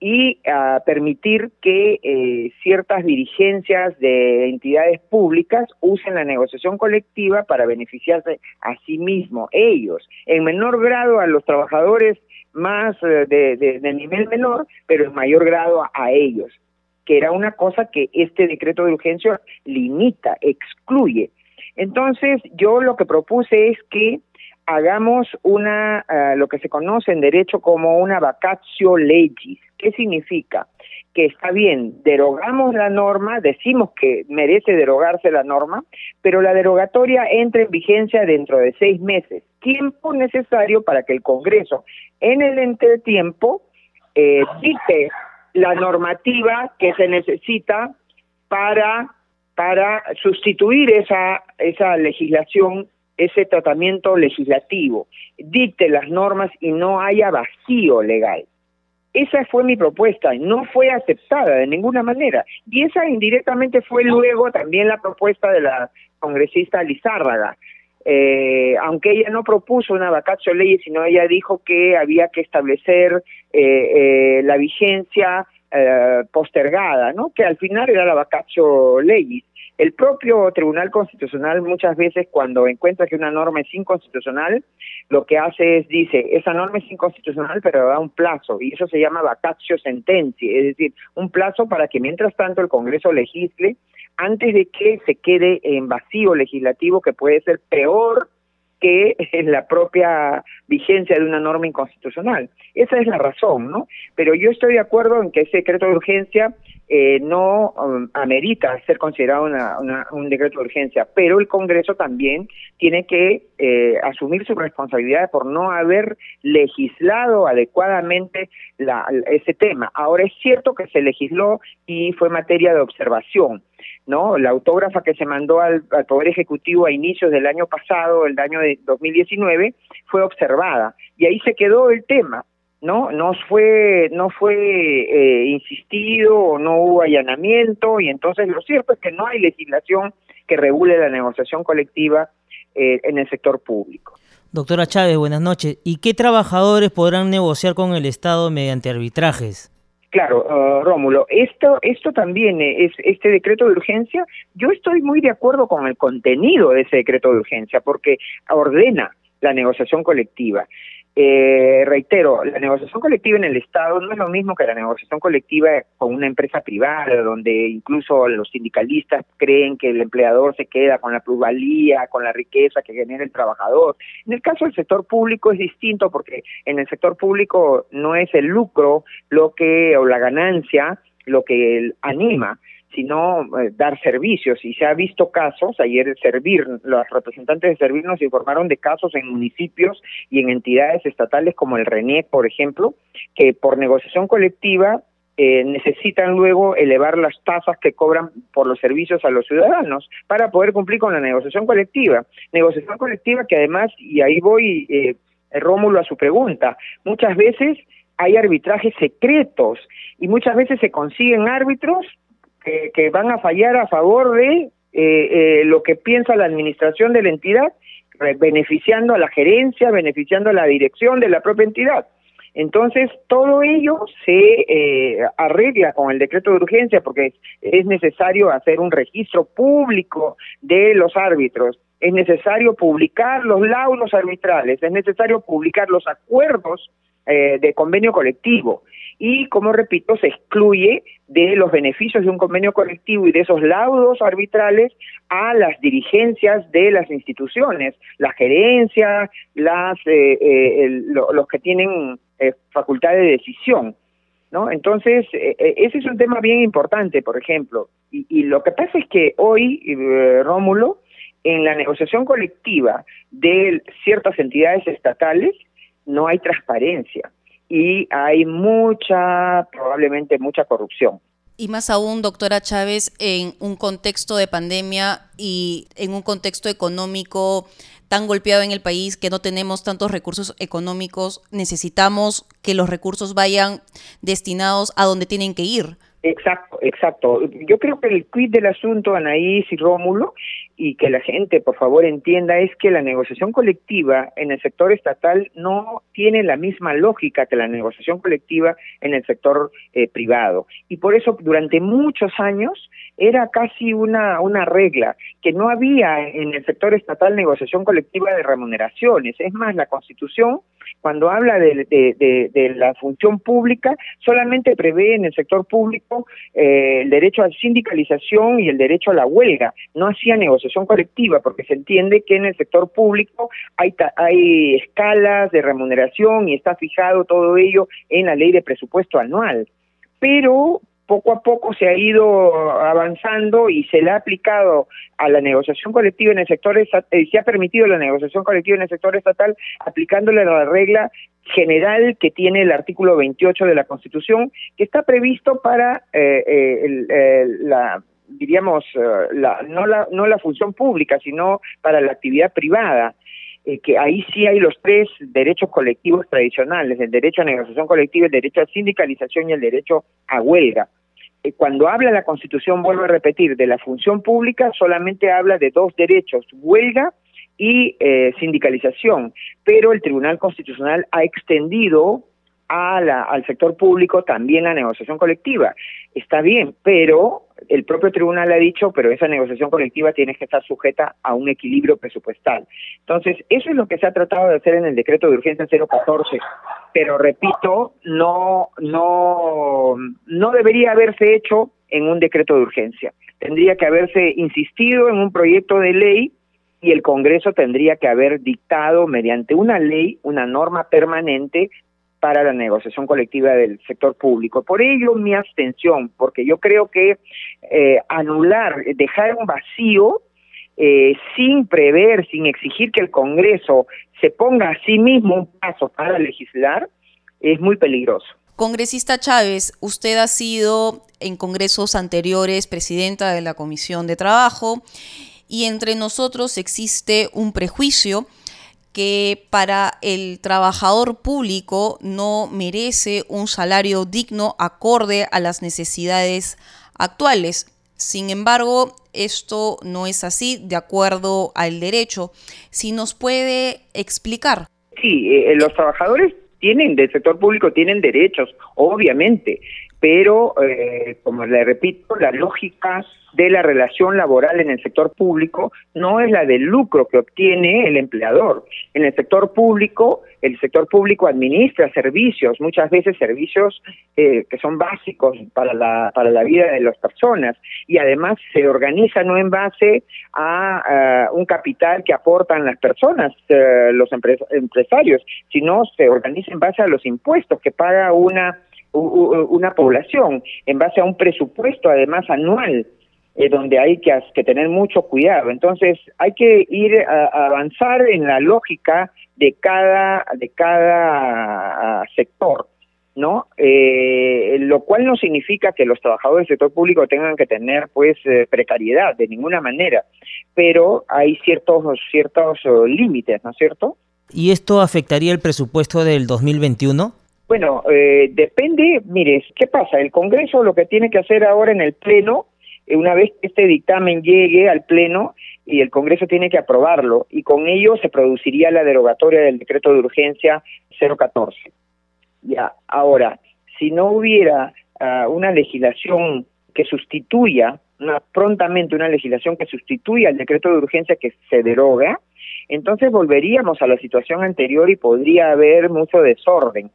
y uh, permitir que eh, ciertas dirigencias de entidades públicas usen la negociación colectiva para beneficiarse a sí mismos, ellos, en menor grado a los trabajadores más eh, de, de, nivel menor, pero en mayor grado a, ellos que era una cosa que este decreto de urgencia limita, excluye. Entonces, yo lo que propuse es que hagamos una, uh, lo que se conoce en derecho como una vacatio legis. ¿Qué significa? Que está bien, derogamos la norma, decimos que merece derogarse la norma, pero la derogatoria entra en vigencia dentro de seis meses, tiempo necesario para que el Congreso, en el ente de tiempo, eh, dicte la normativa que se necesita para para sustituir esa esa legislación ese tratamiento legislativo dicte las normas y no haya vacío legal esa fue mi propuesta no fue aceptada de ninguna manera y esa indirectamente fue luego también la propuesta de la congresista Lizárraga eh, aunque ella no propuso una vacatio ley, sino ella dijo que había que establecer eh, eh, la vigencia eh, postergada, ¿no? Que al final era la vacatio ley. El propio Tribunal Constitucional muchas veces cuando encuentra que una norma es inconstitucional, lo que hace es dice, esa norma es inconstitucional pero da un plazo y eso se llama vacatio sentencia, es decir, un plazo para que mientras tanto el Congreso legisle antes de que se quede en vacío legislativo que puede ser peor que la propia vigencia de una norma inconstitucional. Esa es la razón, ¿no? Pero yo estoy de acuerdo en que ese decreto de urgencia eh, no um, amerita ser considerado una, una, un decreto de urgencia, pero el Congreso también tiene que eh, asumir su responsabilidad por no haber legislado adecuadamente la, ese tema. Ahora es cierto que se legisló y fue materia de observación, ¿no? La autógrafa que se mandó al, al, Poder Ejecutivo a inicios del año pasado, el año de 2019, fue observada y ahí se quedó el tema. No, no fue, no fue eh, insistido, no hubo allanamiento y entonces lo cierto es que no hay legislación que regule la negociación colectiva eh, en el sector público. Doctora Chávez, buenas noches. ¿Y qué trabajadores podrán negociar con el Estado mediante arbitrajes? Claro, uh, Rómulo, esto, esto también es este decreto de urgencia. Yo estoy muy de acuerdo con el contenido de ese decreto de urgencia porque ordena la negociación colectiva. Eh, reitero, la negociación colectiva en el Estado no es lo mismo que la negociación colectiva con una empresa privada, donde incluso los sindicalistas creen que el empleador se queda con la plusvalía, con la riqueza que genera el trabajador. En el caso del sector público es distinto porque en el sector público no es el lucro lo que o la ganancia lo que anima, sino eh, dar servicios. Y se ha visto casos, ayer Servir, los representantes de Servir nos informaron de casos en municipios y en entidades estatales como el RENIEC, por ejemplo, que por negociación colectiva eh, necesitan luego elevar las tasas que cobran por los servicios a los ciudadanos para poder cumplir con la negociación colectiva. Negociación colectiva que además, y ahí voy, eh, Rómulo, a su pregunta, muchas veces hay arbitrajes secretos y muchas veces se consiguen árbitros que, van a fallar a favor de eh, eh, lo que piensa la administración de la entidad, beneficiando a la gerencia, beneficiando a la dirección de la propia entidad. Entonces, todo ello se eh, arregla con el decreto de urgencia porque es necesario hacer un registro público de los árbitros, es necesario publicar los laudos arbitrales, es necesario publicar los acuerdos eh, de convenio colectivo. Y, como repito, se excluye de los beneficios de un convenio colectivo y de esos laudos arbitrales a las dirigencias de las instituciones, la gerencia, las, eh, eh, los que tienen facultad de decisión. ¿No? Entonces, ese es un tema bien importante, por ejemplo. Y, y lo que pasa es que hoy, Rómulo, en la negociación colectiva de ciertas entidades estatales, no hay transparencia y hay mucha, probablemente mucha corrupción. Y más aún, doctora Chávez, en un contexto de pandemia y en un contexto económico tan golpeado en el país que no tenemos tantos recursos económicos, necesitamos que los recursos vayan destinados a donde tienen que ir. Exacto, exacto. Yo creo que el quid del asunto, Anaís y Rómulo, y que la gente por favor entienda es que la negociación colectiva en el sector estatal no tiene la misma lógica que la negociación colectiva en el sector eh, privado. Y por eso durante muchos años era casi una, una regla, que no había en el sector estatal negociación colectiva de remuneraciones. Es más, la Constitución, cuando habla de, de, la función pública, solamente prevé en el sector público eh, el derecho a sindicalización y el derecho a la huelga. No hacía negociación colectiva, porque se entiende que en el sector público hay, hay escalas de remuneración y está fijado todo ello en la ley de presupuesto anual. Pero poco a poco se ha ido avanzando y se le ha aplicado a la negociación colectiva en el sector estatal, eh, se ha permitido la negociación colectiva en el sector estatal aplicándole la regla general que tiene el artículo 28 de la Constitución, que está previsto para eh, eh, la diríamos la, no la no la función pública, sino para la actividad privada. que ahí sí hay los tres derechos colectivos tradicionales, el derecho a negociación colectiva, el derecho a sindicalización y el derecho a huelga. Eh, cuando habla la Constitución, vuelvo a repetir, de la función pública, solamente habla de dos derechos, huelga y eh, sindicalización, pero el Tribunal Constitucional ha extendido a la, al sector público también la negociación colectiva. Está bien, pero el propio tribunal ha dicho, pero esa negociación colectiva tiene que estar sujeta a un equilibrio presupuestal. Entonces, eso es lo que se ha tratado de hacer en el decreto de urgencia 014 pero repito, no, no, no debería haberse hecho en un decreto de urgencia. Tendría que haberse insistido en un proyecto de ley y el Congreso tendría que haber dictado mediante una ley una norma permanente para la negociación colectiva del sector público. Por ello mi abstención, porque yo creo que eh, anular, dejar un vacío eh, sin prever, sin exigir que el Congreso se ponga a sí mismo un paso para legislar, es muy peligroso. Congresista Chávez, usted ha sido en congresos anteriores presidenta de la Comisión de Trabajo y entre nosotros existe un prejuicio que para el trabajador público no merece un salario digno acorde a las necesidades actuales. Sin embargo, esto no es así de acuerdo al derecho. Si nos puede explicar. Sí, eh, los trabajadores tienen del sector público tienen derechos, obviamente, pero eh, como le repito, la lógica de la relación laboral en el sector público no es la del lucro que obtiene el empleador. En el sector público, el sector público administra servicios, muchas veces servicios eh, que son básicos para la, para la vida de las personas y además se organiza no en base a, un capital que aportan las personas, eh, los empresarios, sino se organiza en base a los impuestos que paga una una población en base a un presupuesto además anual eh, donde hay que, tener mucho cuidado. Entonces hay que ir a, avanzar en la lógica de cada de cada sector. ¿no? Eh, lo cual no significa que los trabajadores del sector público tengan que tener, pues, eh, precariedad, de ninguna manera, pero hay ciertos, ciertos límites, ¿no es cierto? ¿Y esto afectaría el presupuesto del 2021? Bueno, eh, depende, mire, ¿qué pasa? El Congreso lo que tiene que hacer ahora en el Pleno, eh, una vez que este dictamen llegue al Pleno, y el Congreso tiene que aprobarlo, y con ello se produciría la derogatoria del decreto de urgencia 014. Ya, ahora, si no hubiera ah, una legislación que sustituya, una, prontamente una legislación que sustituya el decreto de urgencia que se deroga, entonces volveríamos a la situación anterior y podría haber mucho desorden.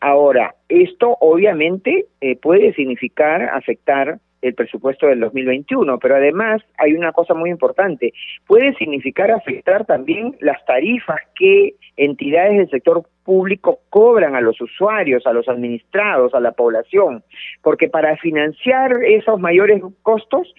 Ahora, esto obviamente eh, puede significar afectar el presupuesto del 2021, pero además hay una cosa muy importante, puede significar afectar también las tarifas que entidades del sector público cobran a los usuarios, a los administrados, a la población, porque para financiar esos mayores costos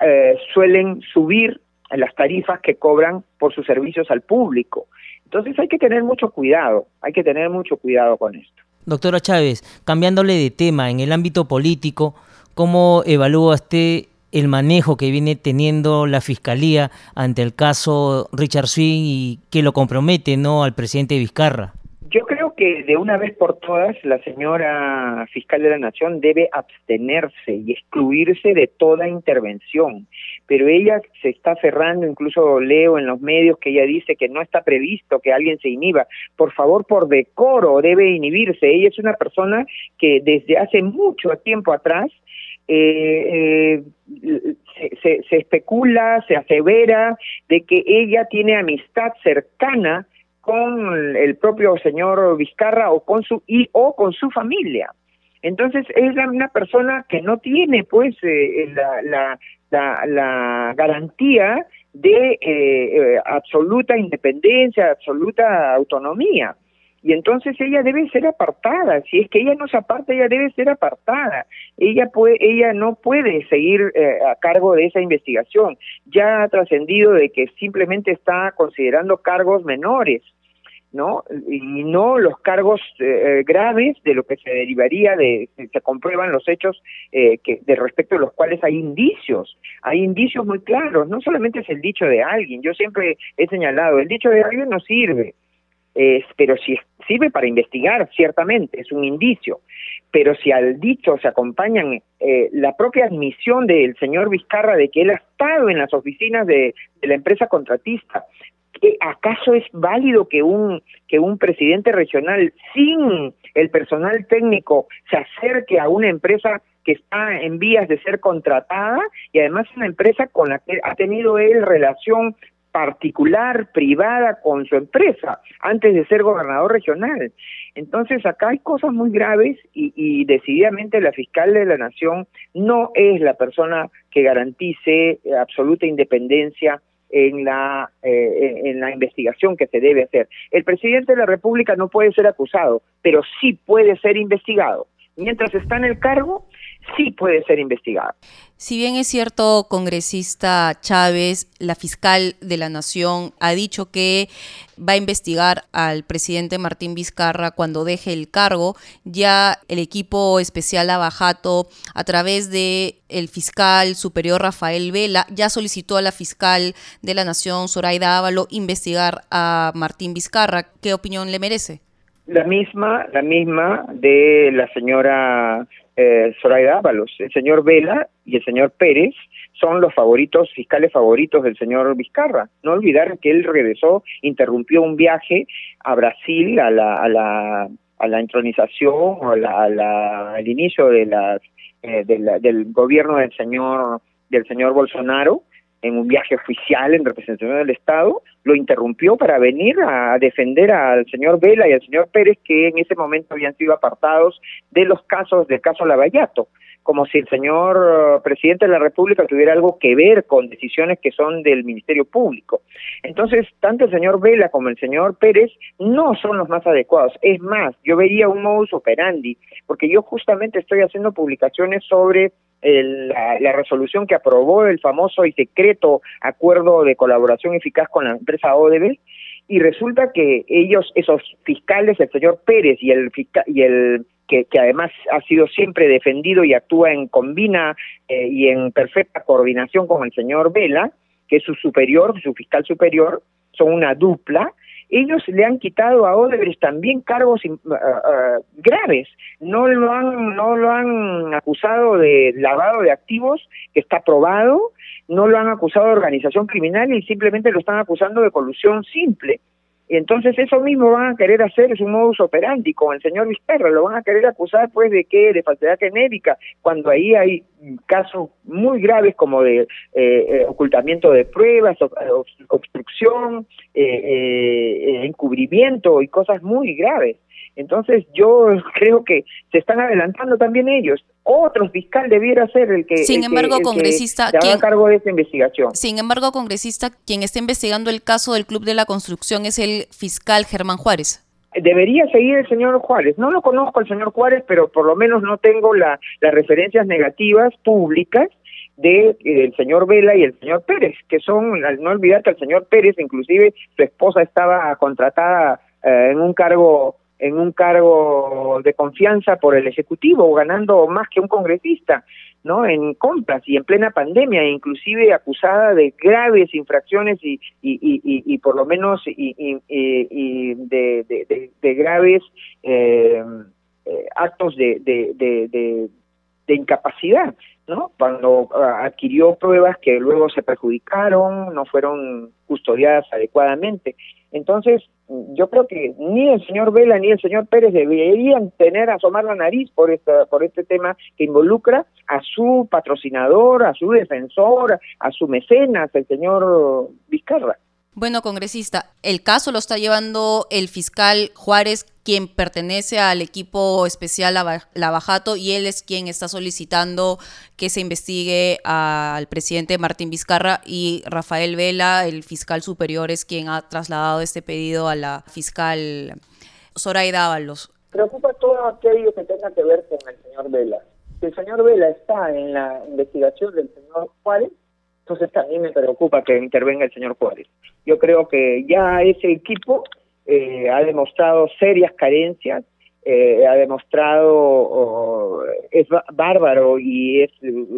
eh, suelen subir las tarifas que cobran por sus servicios al público. Entonces hay que tener mucho cuidado, hay que tener mucho cuidado con esto. Doctora Chávez, cambiándole de tema, en el ámbito político, ¿cómo evalúa usted el manejo que viene teniendo la Fiscalía ante el caso Richard Swing y que lo compromete no al presidente Vizcarra? Que de una vez por todas la señora fiscal de la Nación debe abstenerse y excluirse de toda intervención, pero ella se está cerrando, incluso leo en los medios que ella dice que no está previsto que alguien se inhiba. Por favor, por decoro debe inhibirse. Ella es una persona que desde hace mucho tiempo atrás eh, eh, se, se, especula, se asevera de que ella tiene amistad cercana con el propio señor Vizcarra o con su y o con su familia. Entonces es una persona que no tiene pues eh, la, la, la, la, garantía de eh, eh, absoluta independencia, absoluta autonomía. Y entonces ella debe ser apartada. Si es que ella no se aparta, ella debe ser apartada. Ella puede, ella no puede seguir eh, a cargo de esa investigación. Ya ha trascendido de que simplemente está considerando cargos menores. ¿no? Y no los cargos eh, graves de lo que se derivaría de, se comprueban los hechos eh, que de respecto a los cuales hay indicios, hay indicios muy claros, no solamente es el dicho de alguien, yo siempre he señalado, el dicho de alguien no sirve, pero si sirve para investigar, ciertamente, es un indicio. Pero si al dicho se acompañan eh, la propia admisión del señor Vizcarra de que él ha estado en las oficinas de, la empresa contratista, ¿acaso es válido que un, que un presidente regional sin el personal técnico se acerque a una empresa que está en vías de ser contratada y además una empresa con la que ha tenido él relación particular, privada con su empresa, antes de ser gobernador regional. Entonces acá hay cosas muy graves y, decididamente la fiscal de la nación no es la persona que garantice absoluta independencia en la eh, en la investigación que se debe hacer. El presidente de la República no puede ser acusado, pero sí puede ser investigado. Mientras está en el cargo, sí puede ser investigado. Si bien es cierto, congresista Chávez, la fiscal de la Nación ha dicho que va a investigar al presidente Martín Vizcarra cuando deje el cargo, ya el equipo especial Abajato, a través de el fiscal superior Rafael Vela, ya solicitó a la fiscal de la Nación, Zoraida Ávalo, investigar a Martín Vizcarra. ¿Qué opinión le merece? La misma, la misma de la señora eh, Zoraida Ábalos. El señor Vela y el señor Pérez son los favoritos, fiscales favoritos del señor Vizcarra. No olvidar que él regresó, interrumpió un viaje a Brasil a la, a la, a la entronización o a la, al inicio de las, eh, del gobierno del señor, del señor Bolsonaro en un viaje oficial en representación del Estado, lo interrumpió para venir a defender al señor Vela y al señor Pérez, que en ese momento habían sido apartados de los casos del caso Lavallato como si el señor eh, presidente de la República tuviera algo que ver con decisiones que son del Ministerio Público. Entonces, tanto el señor Vela como el señor Pérez no son los más adecuados. Es más, yo vería un modus operandi, porque yo justamente estoy haciendo publicaciones sobre la, la, resolución que aprobó el famoso y secreto acuerdo de colaboración eficaz con la empresa Odebrecht, y resulta que ellos, esos fiscales, el señor Pérez y el, y el que, además ha sido siempre defendido y actúa en combina eh, y en perfecta coordinación con el señor Vela, que es su superior, su fiscal superior, son una dupla, ellos le han quitado a Odebrecht también cargos uh, uh, graves. No lo han no lo han acusado de lavado de activos, que está probado, no lo han acusado de organización criminal y simplemente lo están acusando de colusión simple. Y entonces eso mismo van a querer hacer, es un modus operandi con el señor Vizcarra, lo van a querer acusar pues de qué, de falsedad genérica, cuando ahí hay casos muy graves como de eh, eh, ocultamiento de pruebas, obstrucción, eh, encubrimiento y cosas muy graves. Entonces yo creo que se están adelantando también ellos. Otro fiscal debiera ser el que, sin embargo, congresista, se haga cargo de esta investigación. Sin embargo, congresista, quien está investigando el caso del Club de la Construcción es el fiscal Germán Juárez. Debería seguir el señor Juárez. No lo conozco al señor Juárez, pero por lo menos no tengo la, las referencias negativas públicas de del señor Vela y el señor Pérez, que son, no olvidar que el señor Pérez, inclusive su esposa estaba contratada eh, en un cargo en un cargo de confianza por el Ejecutivo, ganando más que un congresista, ¿no? En compras y en plena pandemia, inclusive acusada de graves infracciones y, y, y, y por lo menos y, y de, de, de, graves eh, eh actos de, de, de, de incapacidad, ¿no? Cuando ah, adquirió pruebas que luego se perjudicaron, no fueron custodiadas adecuadamente. Entonces, yo creo que ni el señor Vela ni el señor Pérez deberían tener asomar la nariz por esta, por este tema que involucra a su patrocinador, a su defensor, a su mecenas, el señor Vizcarra. Bueno, congresista, el caso lo está llevando el fiscal Juárez, quien pertenece al equipo especial Lavajato, y él es quien está solicitando que se investigue al presidente Martín Vizcarra y Rafael Vela, el fiscal superior, es quien ha trasladado este pedido a la fiscal Zoraida Ábalos. Preocupa todo aquello que tenga que ver con el señor Vela. Si el señor Vela está en la investigación del señor Juárez, entonces también me preocupa que intervenga el señor Juárez. Yo creo que ya ese equipo eh, ha demostrado serias carencias, eh, ha demostrado es bárbaro y es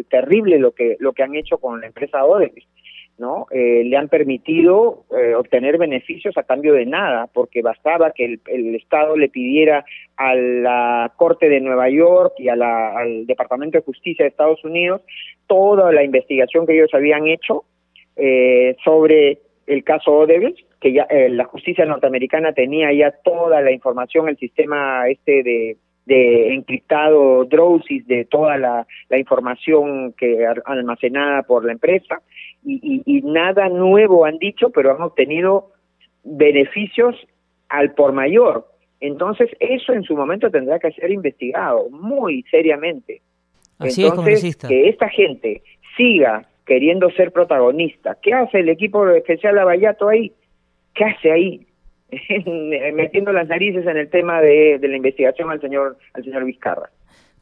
terrible lo que lo que han hecho con la empresa Odebrecht. ¿No? Eh, le han permitido eh, obtener beneficios a cambio de nada, porque bastaba que el, el, Estado le pidiera a la Corte de Nueva York y a la, al Departamento de Justicia de Estados Unidos toda la investigación que ellos habían hecho eh, sobre el caso Odebrecht, que ya eh, la justicia norteamericana tenía ya toda la información, el sistema este de de encriptado Drowsys de toda la, la información que almacenada por la empresa y, y, nada nuevo han dicho, pero han obtenido beneficios al por mayor. Entonces, eso en su momento tendrá que ser investigado muy seriamente. Entonces, que esta gente siga queriendo ser protagonista. ¿Qué hace el equipo especial Lavallato ahí? ¿Qué hace ahí? Metiendo las narices en el tema de, de, la investigación al señor al señor Vizcarra.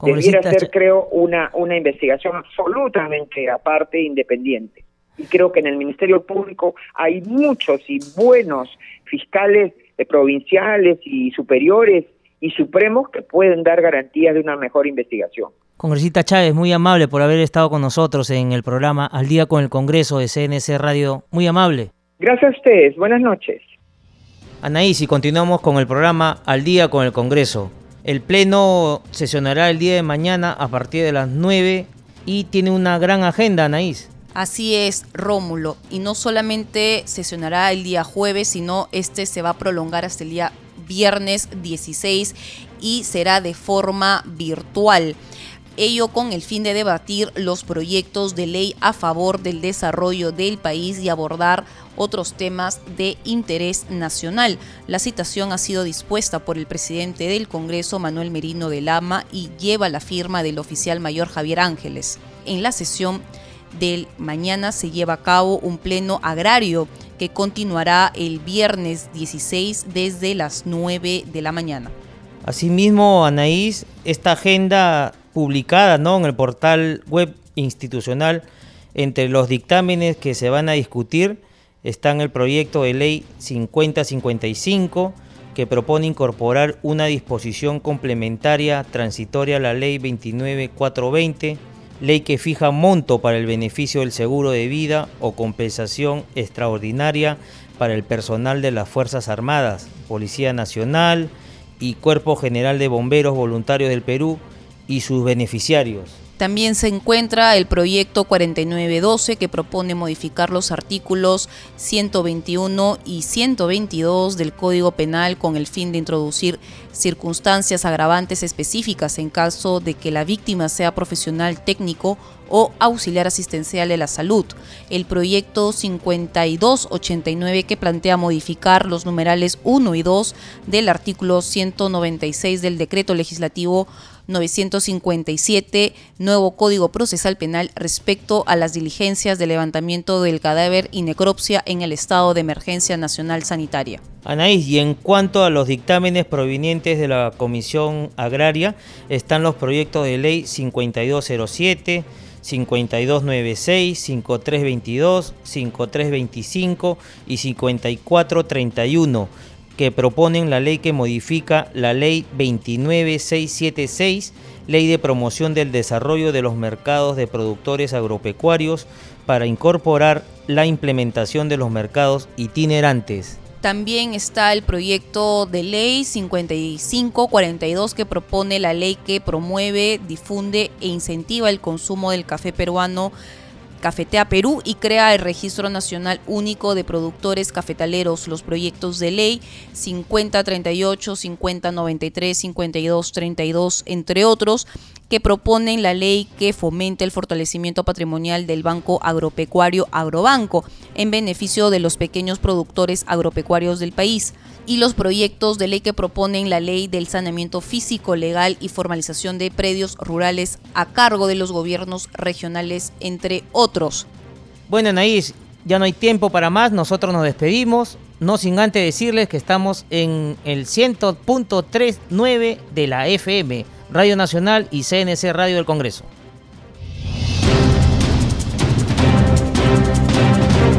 Debiera ser, creo, una, una investigación absolutamente aparte, independiente y creo que en el Ministerio Público hay muchos y buenos fiscales eh, provinciales y superiores y supremos que pueden dar garantías de una mejor investigación. Congresista Chávez, muy amable por haber estado con nosotros en el programa Al Día con el Congreso de CNC Radio. Muy amable. Gracias a ustedes. Buenas noches. Anaís, y continuamos con el programa Al Día con el Congreso. El Pleno sesionará el día de mañana a partir de las 9 y tiene una gran agenda, Anaís. Así es, Rómulo. Y no solamente sesionará el día jueves, sino este se va a prolongar hasta el día viernes 16 y será de forma virtual. Ello con el fin de debatir los proyectos de ley a favor del desarrollo del país y abordar otros temas de interés nacional. La citación ha sido dispuesta por el presidente del Congreso, Manuel Merino de Lama, y lleva la firma del oficial mayor Javier Ángeles. En la sesión del mañana se lleva a cabo un pleno agrario que continuará el viernes 16 desde las 9 de la mañana. Asimismo, Anaís, esta agenda publicada ¿no? en el portal web institucional, entre los dictámenes que se van a discutir están el proyecto de ley 5055, que propone incorporar una disposición complementaria transitoria a la ley 29420, ley que fija monto para el beneficio del seguro de vida o compensación extraordinaria para el personal de las Fuerzas Armadas, Policía Nacional y Cuerpo General de Bomberos Voluntarios del Perú y sus beneficiarios. También se encuentra el proyecto 4912 que propone modificar los artículos 121 y 122 del Código Penal con el fin de introducir circunstancias agravantes específicas en caso de que la víctima sea profesional técnico o auxiliar asistencial de la salud. El proyecto 5289 que plantea modificar los numerales 1 y 2 del artículo 196 del decreto legislativo 957, nuevo Código Procesal Penal respecto a las diligencias de levantamiento del cadáver y necropsia en el estado de emergencia nacional sanitaria. Anaís, y en cuanto a los dictámenes provenientes de la Comisión Agraria, están los proyectos de ley 5207, 5296, 5322, 5325 y 5431 que proponen la ley que modifica la ley 29676, ley de promoción del desarrollo de los mercados de productores agropecuarios para incorporar la implementación de los mercados itinerantes. También está el proyecto de ley 5542 que propone la ley que promueve, difunde e incentiva el consumo del café peruano Cafetea Perú y crea el Registro Nacional Único de Productores Cafetaleros. Los proyectos de ley 5038, 5093, 5232, entre otros, que proponen la ley que fomente el fortalecimiento patrimonial del Banco Agropecuario Agrobanco en beneficio de los pequeños productores agropecuarios del país. Y los proyectos de ley que proponen la ley del saneamiento físico, legal y formalización de predios rurales a cargo de los gobiernos regionales, entre otros. Bueno, Anaís, ya no hay tiempo para más, nosotros nos despedimos, no sin antes decirles que estamos en el 100.39 de la FM, Radio Nacional y CNC Radio del Congreso.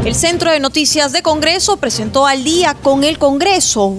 El Centro de Noticias de Congreso presentó al día con el Congreso